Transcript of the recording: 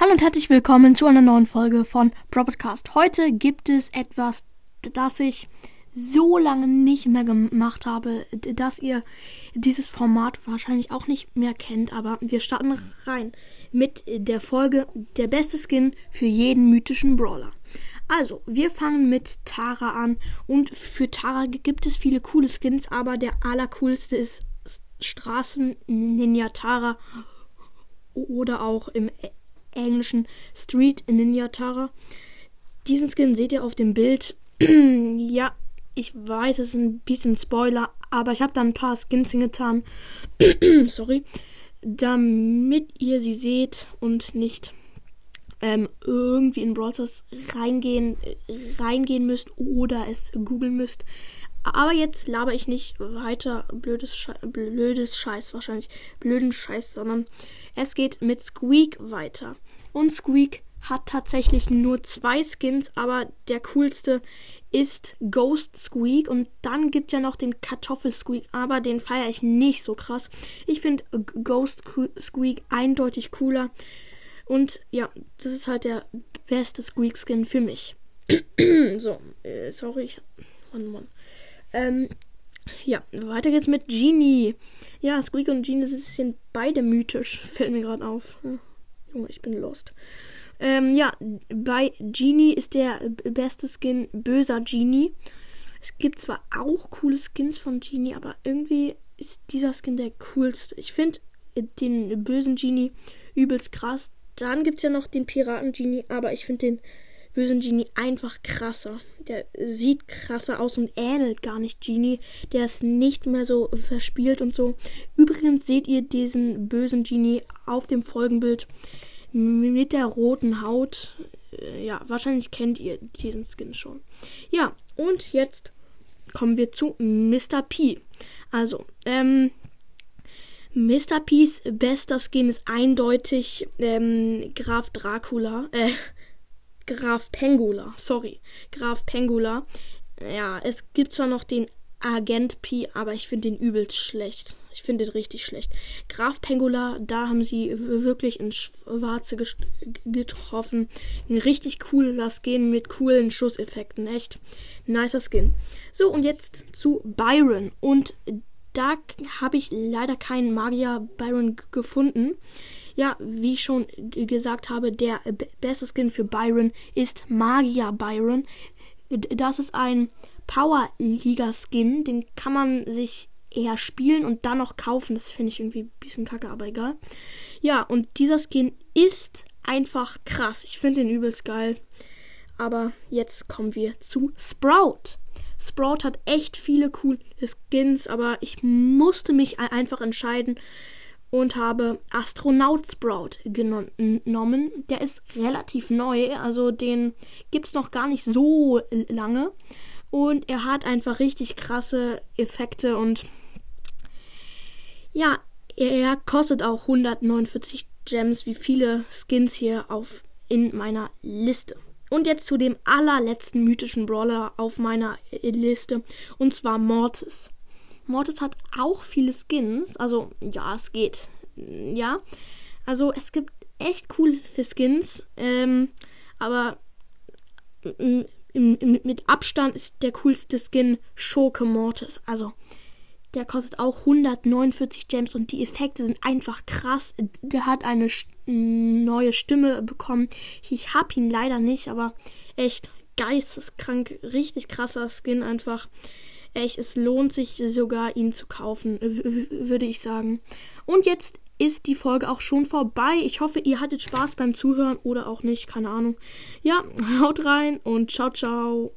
Hallo und herzlich willkommen zu einer neuen Folge von Propodcast. Heute gibt es etwas, das ich so lange nicht mehr gemacht habe, dass ihr dieses Format wahrscheinlich auch nicht mehr kennt, aber wir starten rein mit der Folge Der beste Skin für jeden mythischen Brawler. Also, wir fangen mit Tara an und für Tara gibt es viele coole Skins, aber der allercoolste ist Straßen Ninja Tara oder auch im englischen Street Ninja Tara. Diesen Skin seht ihr auf dem Bild. ja, ich weiß, es ist ein bisschen Spoiler, aber ich habe da ein paar Skins hingetan. Sorry. Damit ihr sie seht und nicht ähm, irgendwie in Brawl Stars reingehen, reingehen müsst oder es googeln müsst. Aber jetzt laber ich nicht weiter blödes, Sche blödes Scheiß, wahrscheinlich blöden Scheiß, sondern es geht mit Squeak weiter. Und Squeak hat tatsächlich nur zwei Skins, aber der coolste ist Ghost Squeak und dann gibt ja noch den Kartoffel Squeak, aber den feiere ich nicht so krass. Ich finde Ghost Squeak eindeutig cooler und ja, das ist halt der beste Squeak Skin für mich. so, äh, sorry, ich. Mann, Mann. Ähm, ja, weiter geht's mit Genie. Ja, Squeak und Genie sind beide mythisch. Fällt mir gerade auf. Hm. Junge, ich bin lost. Ähm, ja, bei Genie ist der beste Skin böser Genie. Es gibt zwar auch coole Skins von Genie, aber irgendwie ist dieser Skin der coolste. Ich finde den bösen Genie übelst krass. Dann gibt es ja noch den Piraten Genie, aber ich finde den bösen Genie einfach krasser. Der sieht krasser aus und ähnelt gar nicht Genie. Der ist nicht mehr so verspielt und so. Übrigens seht ihr diesen bösen Genie auf dem Folgenbild mit der roten Haut. Äh, ja, wahrscheinlich kennt ihr diesen Skin schon. Ja, und jetzt kommen wir zu Mr. P. Also, ähm, Mr. P's bester Skin ist eindeutig ähm, Graf Dracula, äh, Graf Pengula, sorry, Graf Pengula. Ja, es gibt zwar noch den Agent P, aber ich finde den übelst schlecht. Ich finde den richtig schlecht. Graf Pengula, da haben sie wirklich in Schwarze getroffen. Ein richtig cooler Skin mit coolen Schusseffekten. Echt nicer Skin. So, und jetzt zu Byron. Und da habe ich leider keinen Magier Byron gefunden. Ja, wie ich schon gesagt habe, der beste Skin für Byron ist Magier Byron. Das ist ein Power Liga Skin, den kann man sich eher spielen und dann noch kaufen. Das finde ich irgendwie ein bisschen kacke, aber egal. Ja, und dieser Skin ist einfach krass. Ich finde den übelst geil. Aber jetzt kommen wir zu Sprout. Sprout hat echt viele coole Skins, aber ich musste mich einfach entscheiden, und habe Astronaut Sprout genommen. Der ist relativ neu, also den gibt es noch gar nicht so lange. Und er hat einfach richtig krasse Effekte und ja, er kostet auch 149 Gems, wie viele Skins hier auf in meiner Liste. Und jetzt zu dem allerletzten mythischen Brawler auf meiner Liste, und zwar Mortis. Mortis hat auch viele Skins. Also, ja, es geht. Ja. Also, es gibt echt coole Skins. Ähm, aber mit Abstand ist der coolste Skin Schurke Mortis. Also, der kostet auch 149 Gems und die Effekte sind einfach krass. Der hat eine neue Stimme bekommen. Ich hab ihn leider nicht, aber echt geisteskrank, richtig krasser Skin einfach echt, es lohnt sich sogar, ihn zu kaufen, würde ich sagen. Und jetzt ist die Folge auch schon vorbei. Ich hoffe, ihr hattet Spaß beim Zuhören oder auch nicht, keine Ahnung. Ja, haut rein und ciao, ciao.